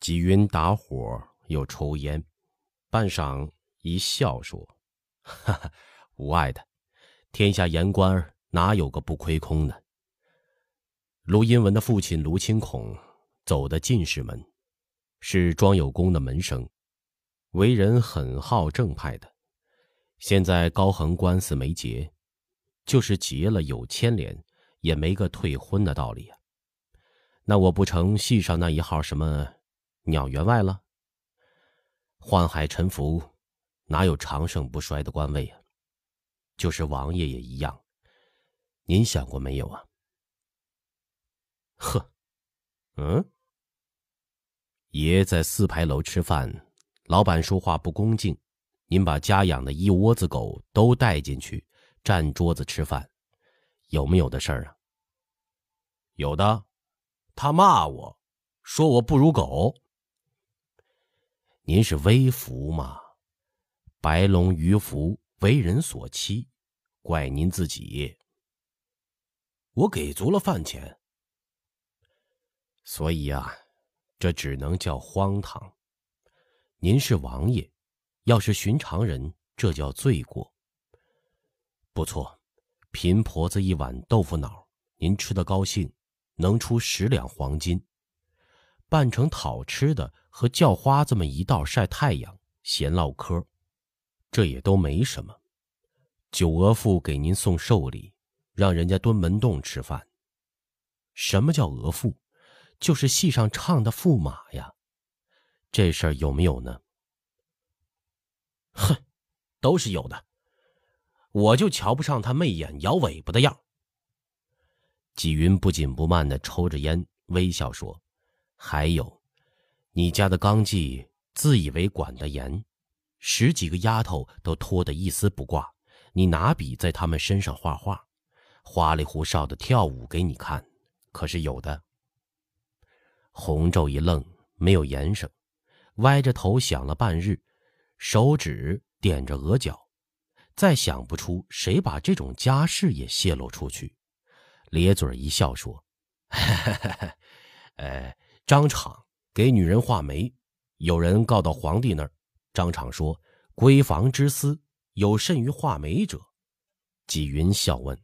纪云打火又抽烟，半晌一笑说：“ 哈哈，无碍的，天下言官哪有个不亏空的？”卢荫文的父亲卢清孔走的进士门，是庄有功的门生，为人很好正派的。现在高恒官司没结，就是结了有牵连，也没个退婚的道理啊。那我不成戏上那一号什么？鸟员外了，宦海沉浮，哪有长盛不衰的官位啊？就是王爷也一样，您想过没有啊？呵，嗯，爷在四牌楼吃饭，老板说话不恭敬，您把家养的一窝子狗都带进去，占桌子吃饭，有没有的事儿啊？有的，他骂我说我不如狗。您是微服嘛？白龙鱼服为人所欺，怪您自己。我给足了饭钱，所以啊，这只能叫荒唐。您是王爷，要是寻常人，这叫罪过。不错，贫婆子一碗豆腐脑，您吃的高兴，能出十两黄金。扮成讨吃的和叫花子们一道晒太阳、闲唠嗑，这也都没什么。九额驸给您送寿礼，让人家蹲门洞吃饭。什么叫额驸？就是戏上唱的驸马呀。这事儿有没有呢？哼，都是有的。我就瞧不上他媚眼摇尾巴的样。纪云不紧不慢的抽着烟，微笑说。还有，你家的纲纪自以为管得严，十几个丫头都拖得一丝不挂，你拿笔在他们身上画画，花里胡哨的跳舞给你看，可是有的。洪昼一愣，没有言声，歪着头想了半日，手指点着额角，再想不出谁把这种家事也泄露出去，咧嘴一笑说：“ 哎。”张敞给女人画眉，有人告到皇帝那儿。张敞说：“闺房之私，有甚于画眉者？”纪云笑问：“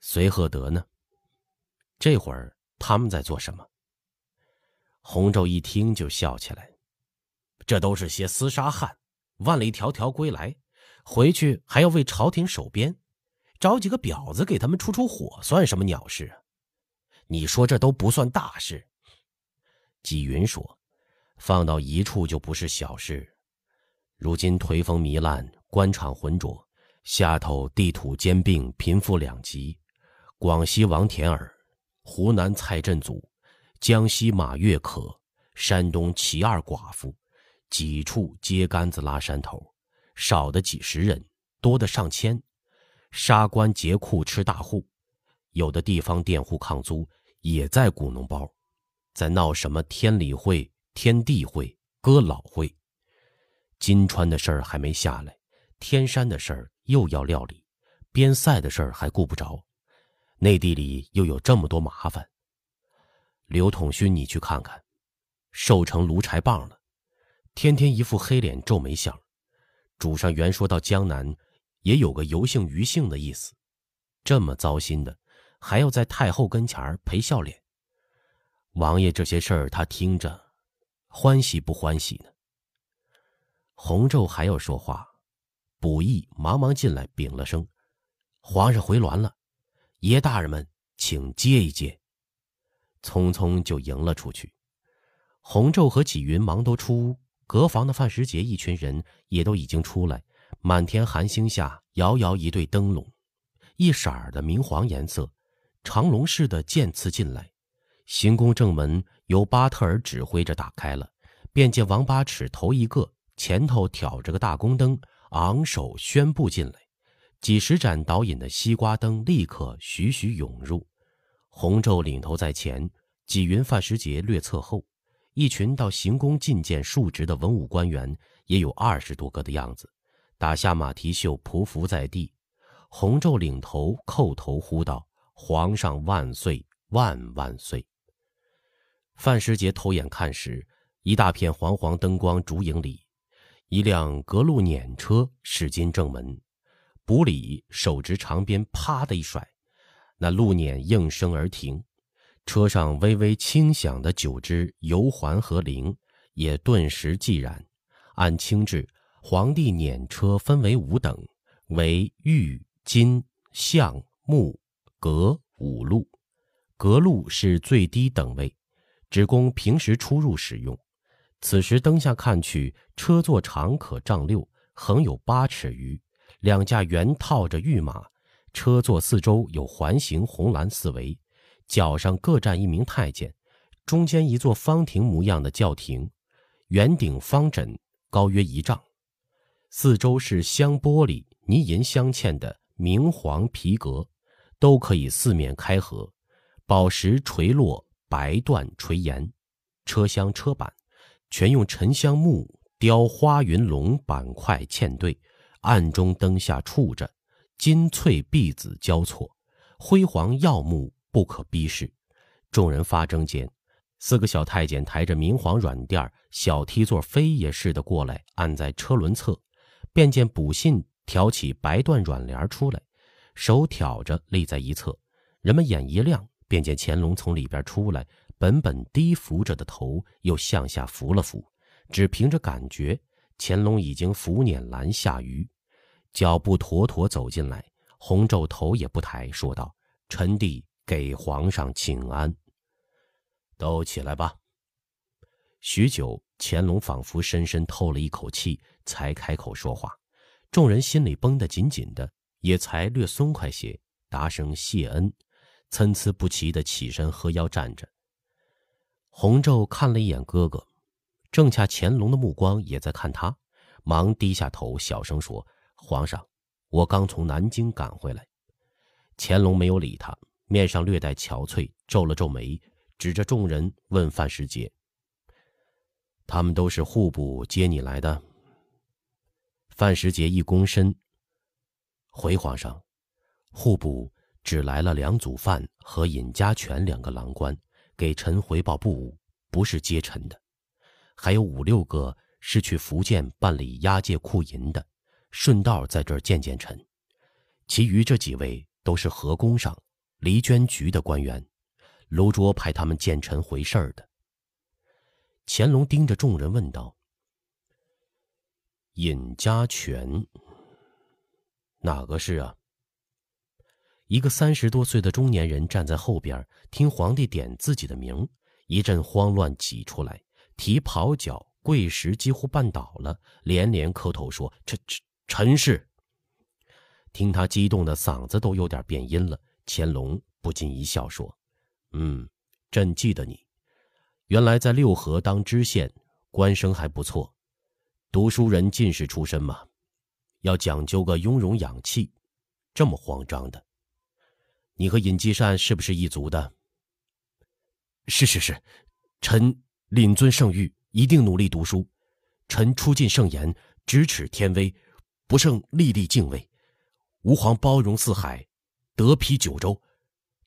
随何得呢？”这会儿他们在做什么？洪昼一听就笑起来：“这都是些厮杀汉，万里迢迢归来，回去还要为朝廷守边，找几个婊子给他们出出火，算什么鸟事啊？你说这都不算大事。”纪云说：“放到一处就不是小事。如今颓风糜烂，官场浑浊，下头地土兼并，贫富两极。广西王田儿，湖南蔡振祖，江西马月可，山东齐二寡妇，几处接杆子拉山头，少的几十人，多的上千。杀官劫库吃大户，有的地方佃户抗租，也在鼓脓包。”在闹什么天理会、天地会、哥老会？金川的事儿还没下来，天山的事儿又要料理，边塞的事儿还顾不着，内地里又有这么多麻烦。刘统勋，你去看看，瘦成炉柴棒了，天天一副黑脸皱眉相。主上原说到江南，也有个尤姓余姓的意思，这么糟心的，还要在太后跟前儿赔笑脸。王爷这些事儿，他听着，欢喜不欢喜呢？洪昼还要说话，卜义忙忙进来禀了声：“皇上回銮了，爷大人们请接一接。”匆匆就迎了出去。洪昼和纪云忙都出屋，隔房的范时杰一群人也都已经出来。满天寒星下，遥遥一对灯笼，一色儿的明黄颜色，长龙似的剑刺进来。行宫正门由巴特尔指挥着打开了，便见王八尺头一个，前头挑着个大宫灯，昂首宣布进来。几十盏导引的西瓜灯立刻徐徐涌入。洪昼领头在前，纪云、范时杰略侧后，一群到行宫觐见述职的文武官员也有二十多个的样子，打下马蹄袖，匍匐在地。洪昼领头叩头呼道：“皇上万岁，万万岁！”范时杰偷眼看时，一大片黄黄灯光烛影里，一辆革路辇车驶进正门，卜里手执长鞭，啪的一甩，那路辇应声而停，车上微微轻响的九只游环和铃也顿时寂然。按清制，皇帝辇车分为五等，为玉、金、象、木、革五路，革路是最低等位，只供平时出入使用。此时灯下看去，车座长可丈六，横有八尺余。两架圆套着玉马，车座四周有环形红蓝四围，角上各站一名太监。中间一座方亭模样的轿亭，圆顶方枕，高约一丈。四周是镶玻璃、泥银镶嵌的明黄皮革，都可以四面开合，宝石垂落，白缎垂檐。车厢车板。全用沉香木雕花云龙板块嵌对，暗中灯下触着，金翠碧紫交错，辉煌耀目，不可逼视。众人发怔间，四个小太监抬着明黄软垫小梯座飞也似的过来，按在车轮侧，便见卜信挑起白缎软帘出来，手挑着立在一侧。人们眼一亮，便见乾隆从里边出来。本本低伏着的头又向下扶了扶，只凭着感觉，乾隆已经扶辇拦下鱼，脚步妥妥走进来，红皱头也不抬，说道：“臣弟给皇上请安。”都起来吧。许久，乾隆仿佛深深透了一口气，才开口说话。众人心里绷得紧紧的，也才略松快些，答声谢恩，参差不齐的起身合腰站着。洪昼看了一眼哥哥，正恰乾隆的目光也在看他，忙低下头，小声说：“皇上，我刚从南京赶回来。”乾隆没有理他，面上略带憔悴，皱了皱眉，指着众人问范时杰：“他们都是户部接你来的？”范时杰一躬身，回皇上：“户部只来了两组饭和尹家全两个郎官。”给臣回报部务，不是接臣的，还有五六个是去福建办理押解库银的，顺道在这儿见见臣。其余这几位都是河工上、离捐局的官员，卢卓派他们见臣回事儿的。乾隆盯着众人问道：“尹家全，哪个是啊？”一个三十多岁的中年人站在后边，听皇帝点自己的名，一阵慌乱，挤出来，提袍脚，跪时几乎绊倒了，连连磕头说：“臣臣臣是。”听他激动的嗓子都有点变音了，乾隆不禁一笑说：“嗯，朕记得你，原来在六合当知县，官声还不错，读书人进士出身嘛，要讲究个雍容养气，这么慌张的。”你和尹继善是不是一族的？是是是，臣谨遵圣谕，一定努力读书。臣出尽圣言，咫尺天威，不胜历历敬畏。吾皇包容四海，德披九州，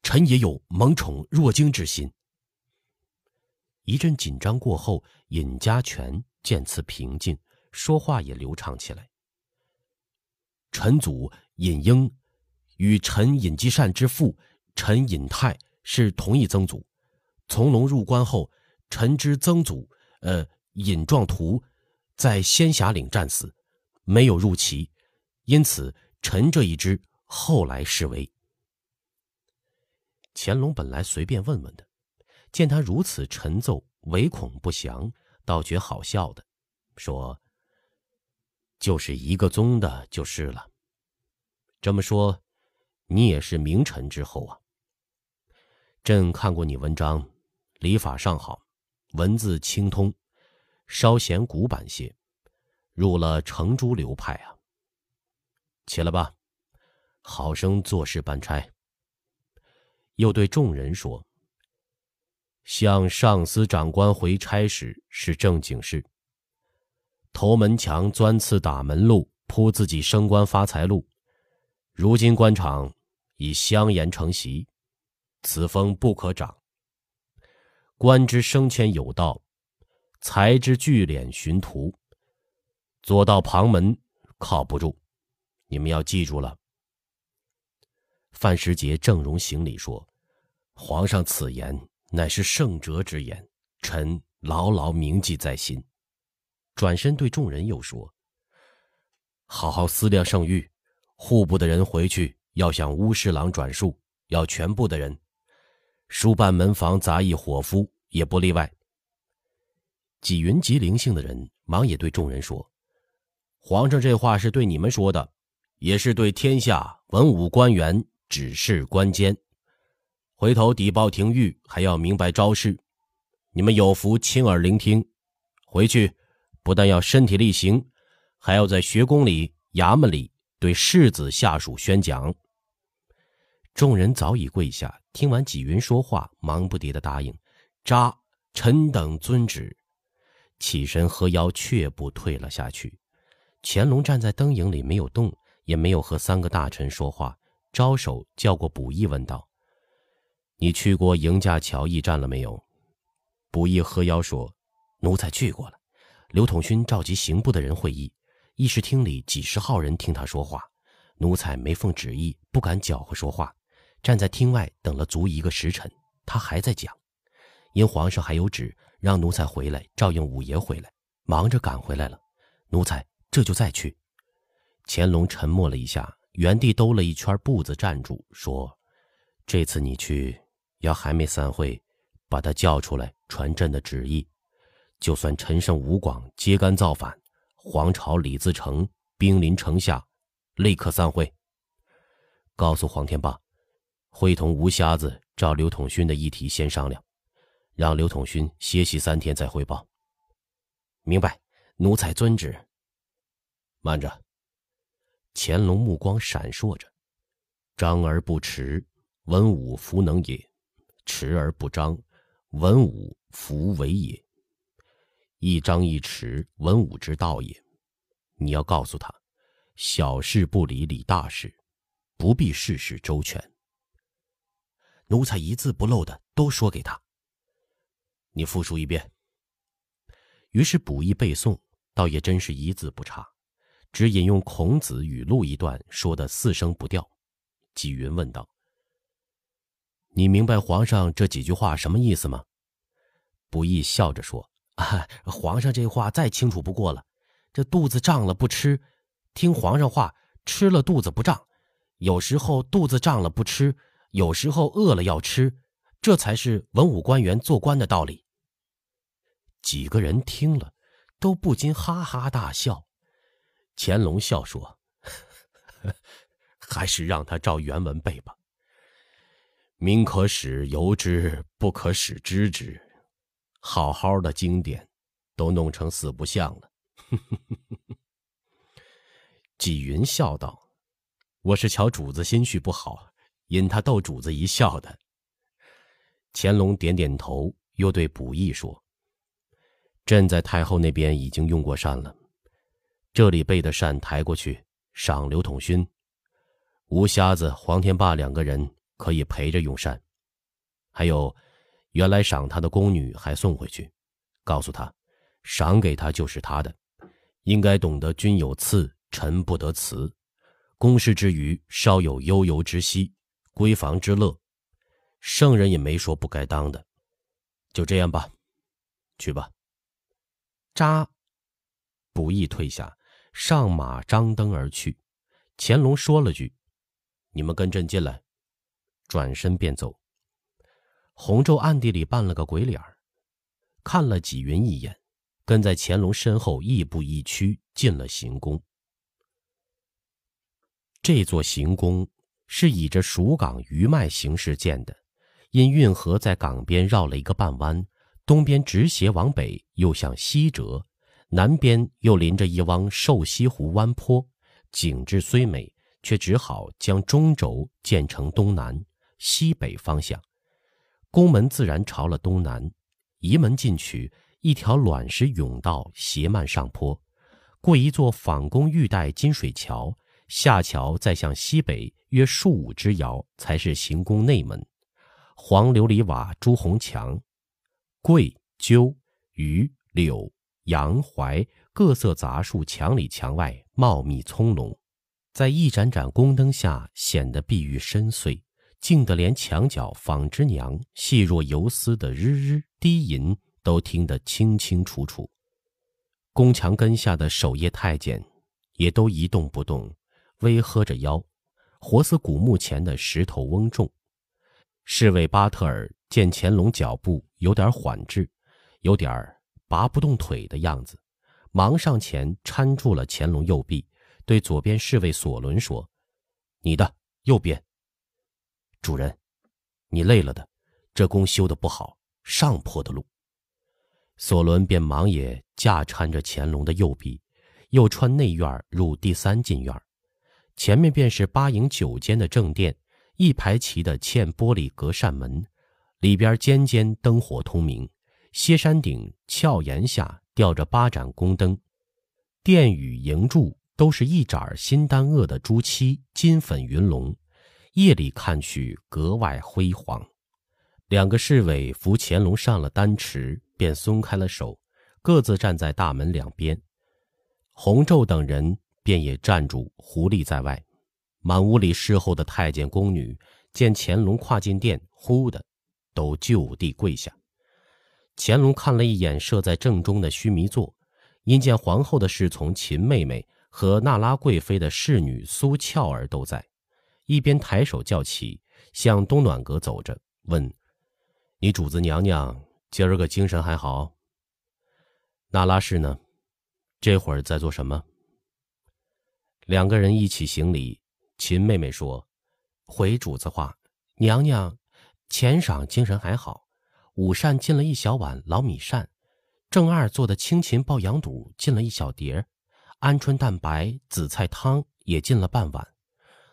臣也有蒙宠若惊之心。一阵紧张过后，尹家全渐次平静，说话也流畅起来。臣祖尹英。与陈尹继善之父陈尹泰是同一曾祖，从龙入关后，陈之曾祖呃尹壮图在仙霞岭战死，没有入齐，因此陈这一支后来是为。乾隆本来随便问问的，见他如此沉奏，唯恐不详，倒觉好笑的，说：“就是一个宗的，就是了。这么说。”你也是名臣之后啊。朕看过你文章，礼法尚好，文字清通，稍显古板些，入了程朱流派啊。起来吧，好生做事办差。又对众人说：“向上司长官回差时是正经事。投门墙钻刺打门路，铺自己升官发财路。如今官场。”以香言成习，此风不可长。官之升迁有道，才之聚敛寻途。左道旁门靠不住，你们要记住了。”范时杰正容行礼说：“皇上此言乃是圣哲之言，臣牢牢铭记在心。”转身对众人又说：“好好思量圣谕，户部的人回去要向乌侍郎转述，要全部的人。书办门房杂役伙夫也不例外。”纪云极灵性的人忙也对众人说：“皇上这话是对你们说的，也是对天下文武官员指示官监。回头抵报廷谕，还要明白招式，你们有福亲耳聆听。回去。”不但要身体力行，还要在学宫里、衙门里对世子下属宣讲。众人早已跪下，听完纪云说话，忙不迭的答应：“扎，臣等遵旨。”起身合腰，却步退了下去。乾隆站在灯影里没有动，也没有和三个大臣说话，招手叫过卜义，问道：“你去过迎驾桥驿站了没有？”卜义合腰说：“奴才去过了。”刘统勋召集刑部的人会议，议事厅里几十号人听他说话，奴才没奉旨意，不敢搅和说话，站在厅外等了足一个时辰，他还在讲。因皇上还有旨，让奴才回来照应五爷回来，忙着赶回来了，奴才这就再去。乾隆沉默了一下，原地兜了一圈步子站住，说：“这次你去，要还没散会，把他叫出来传朕的旨意。”就算陈胜、吴广揭竿造反，黄巢李自成兵临城下，立刻散会。告诉黄天霸，会同吴瞎子照刘统勋的议题先商量，让刘统勋歇息三天再汇报。明白，奴才遵旨。慢着，乾隆目光闪烁着，张而不弛，文武弗能也；弛而不张，文武弗为也。一张一弛，文武之道也。你要告诉他，小事不理理大事，不必事事周全。奴才一字不漏的都说给他。你复述一遍。于是补一背诵，倒也真是一字不差，只引用孔子语录一段，说的四声不掉。纪云问道：“你明白皇上这几句话什么意思吗？”不义笑着说。啊，皇上这话再清楚不过了。这肚子胀了不吃，听皇上话；吃了肚子不胀。有时候肚子胀了不吃，有时候饿了要吃。这才是文武官员做官的道理。几个人听了，都不禁哈哈大笑。乾隆笑说：“ 还是让他照原文背吧。民可使由之，不可使知之。”好好的经典，都弄成四不像了。纪云笑道：“我是瞧主子心绪不好，引他逗主子一笑的。”乾隆点点头，又对卜义说：“朕在太后那边已经用过膳了，这里备的膳抬过去，赏刘统勋、吴瞎子、黄天霸两个人可以陪着用膳，还有。”原来赏他的宫女还送回去，告诉他，赏给他就是他的，应该懂得君有赐，臣不得辞。公事之余，稍有悠游之息，闺房之乐，圣人也没说不该当的。就这样吧，去吧。扎，不易退下，上马张灯而去。乾隆说了句：“你们跟朕进来。”转身便走。洪州暗地里扮了个鬼脸儿，看了纪云一眼，跟在乾隆身后亦步亦趋进了行宫。这座行宫是以着蜀港余脉形式建的，因运河在港边绕了一个半弯，东边直斜往北，又向西折，南边又临着一汪瘦西湖湾坡，景致虽美，却只好将中轴建成东南、西北方向。宫门自然朝了东南，移门进去，一条卵石甬道斜漫上坡，过一座仿宫玉带金水桥，下桥再向西北约数五之遥，才是行宫内门。黄琉璃瓦朱红墙，桂、鸠、榆、柳、杨槐各色杂树，墙里墙外茂密葱茏，在一盏盏宫灯下显得碧玉深邃，静得连墙角纺织娘细若游丝的日日低吟都听得清清楚楚。宫墙根下的守夜太监也都一动不动，微喝着腰，活似古墓前的石头翁仲。侍卫巴特尔见乾隆脚步有点缓滞，有点拔不动腿的样子，忙上前搀住了乾隆右臂，对左边侍卫索伦说：“你的右边。”主人，你累了的，这宫修的不好，上坡的路。索伦便忙也架搀着乾隆的右臂，又穿内院入第三进院，前面便是八营九间的正殿，一排齐的嵌玻璃隔扇门，里边间间灯火通明，歇山顶峭檐下吊着八盏宫灯，殿宇营柱都是一盏新丹萼的朱漆金粉云龙，夜里看去格外辉煌。两个侍卫扶乾隆上了丹池。便松开了手，各自站在大门两边。洪昼等人便也站住，狐立在外。满屋里侍候的太监宫女见乾隆跨进殿，呼的都就地跪下。乾隆看了一眼设在正中的须弥座，因见皇后的侍从秦妹妹和那拉贵妃的侍女苏俏儿都在，一边抬手叫起，向东暖阁走着，问：“你主子娘娘？”今儿个精神还好。那拉氏呢？这会儿在做什么？两个人一起行礼。秦妹妹说：“回主子话，娘娘前晌精神还好。午膳进了一小碗老米膳，正二做的青芹爆羊肚进了一小碟，鹌鹑蛋白紫菜汤也进了半碗。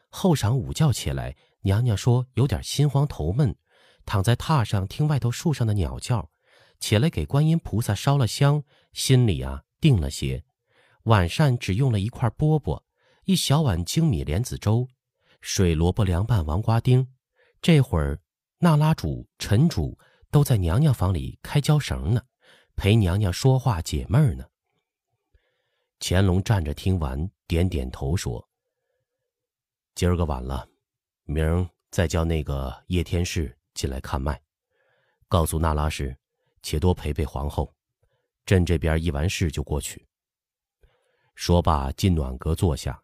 后晌午觉起来，娘娘说有点心慌头闷。”躺在榻上听外头树上的鸟叫，起来给观音菩萨烧了香，心里啊定了些。晚膳只用了一块饽饽，一小碗精米莲子粥，水萝卜凉拌王瓜丁。这会儿，那拉主、陈主都在娘娘房里开胶绳呢，陪娘娘说话解闷呢。乾隆站着听完，点点头说：“今儿个晚了，明儿再叫那个叶天士。”进来看脉，告诉那拉氏，且多陪陪皇后。朕这边一完事就过去。说罢，进暖阁坐下，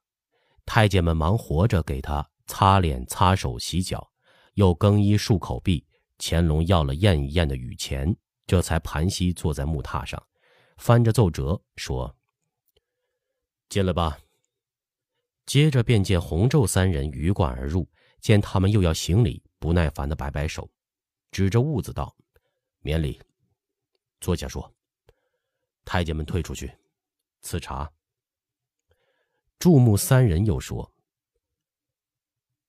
太监们忙活着给他擦脸、擦手、洗脚，又更衣、漱口毕。乾隆要了验一验的雨钱，这才盘膝坐在木榻上，翻着奏折说：“进来吧。”接着便见洪昼三人鱼贯而入，见他们又要行礼。不耐烦的摆摆手，指着兀子道：“免礼，坐下说。”太监们退出去，赐茶。注目三人又说：“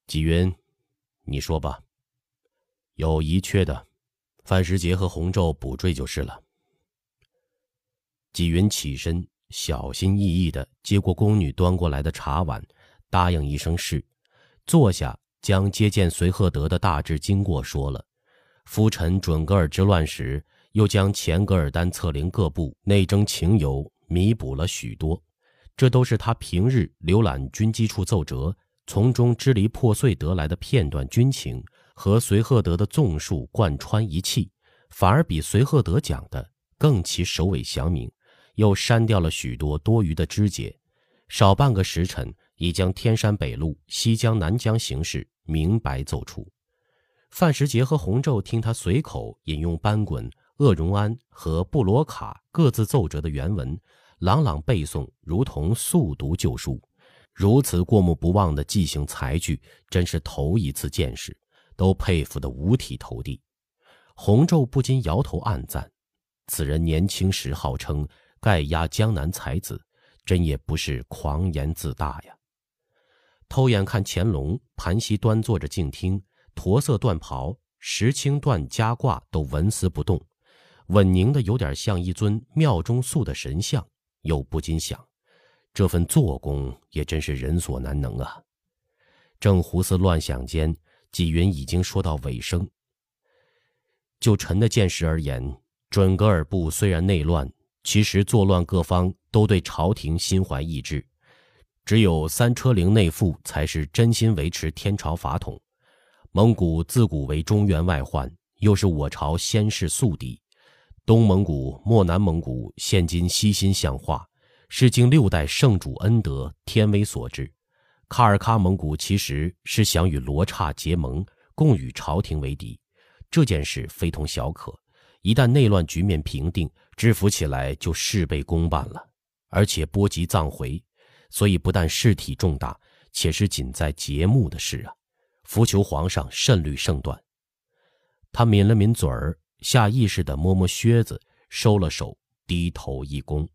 纪云，你说吧。有遗缺的，范时杰和洪昼补缀就是了。”纪云起身，小心翼翼地接过宫女端过来的茶碗，答应一声是，坐下。将接见随赫德的大致经过说了，夫臣准噶尔之乱时，又将前噶尔丹策凌各部内争情由弥补了许多，这都是他平日浏览军机处奏折，从中支离破碎得来的片段军情，和随赫德的纵述贯穿一气，反而比随赫德讲的更其首尾详明，又删掉了许多多余的枝节，少半个时辰已将天山北路、西江南江形势。明白奏出，范时杰和洪昼听他随口引用班滚、鄂荣安和布罗卡各自奏折的原文，朗朗背诵，如同速读旧书。如此过目不忘的记性才具，真是头一次见识，都佩服得五体投地。洪昼不禁摇头暗赞：此人年轻时号称盖压江南才子，真也不是狂言自大呀。偷眼看乾隆盘膝端坐着静听，驼色缎袍、石青缎夹褂都纹丝不动，稳宁的有点像一尊庙中塑的神像，又不禁想，这份做工也真是人所难能啊。正胡思乱想间，纪云已经说到尾声。就臣的见识而言，准噶尔部虽然内乱，其实作乱各方都对朝廷心怀异志，只有三车陵内附才是真心维持天朝法统。蒙古自古为中原外患，又是我朝先世宿敌。东蒙古、漠南蒙古现今悉心向化，是经六代圣主恩德天威所致。卡尔喀蒙古其实是想与罗刹结盟，共与朝廷为敌。这件事非同小可，一旦内乱局面平定，知府起来就事倍功半了，而且波及藏回，所以不但事体重大，且是仅在节目的事啊！伏求皇上慎虑慎断。他抿了抿嘴儿。下意识地摸摸靴子，收了手，低头一躬。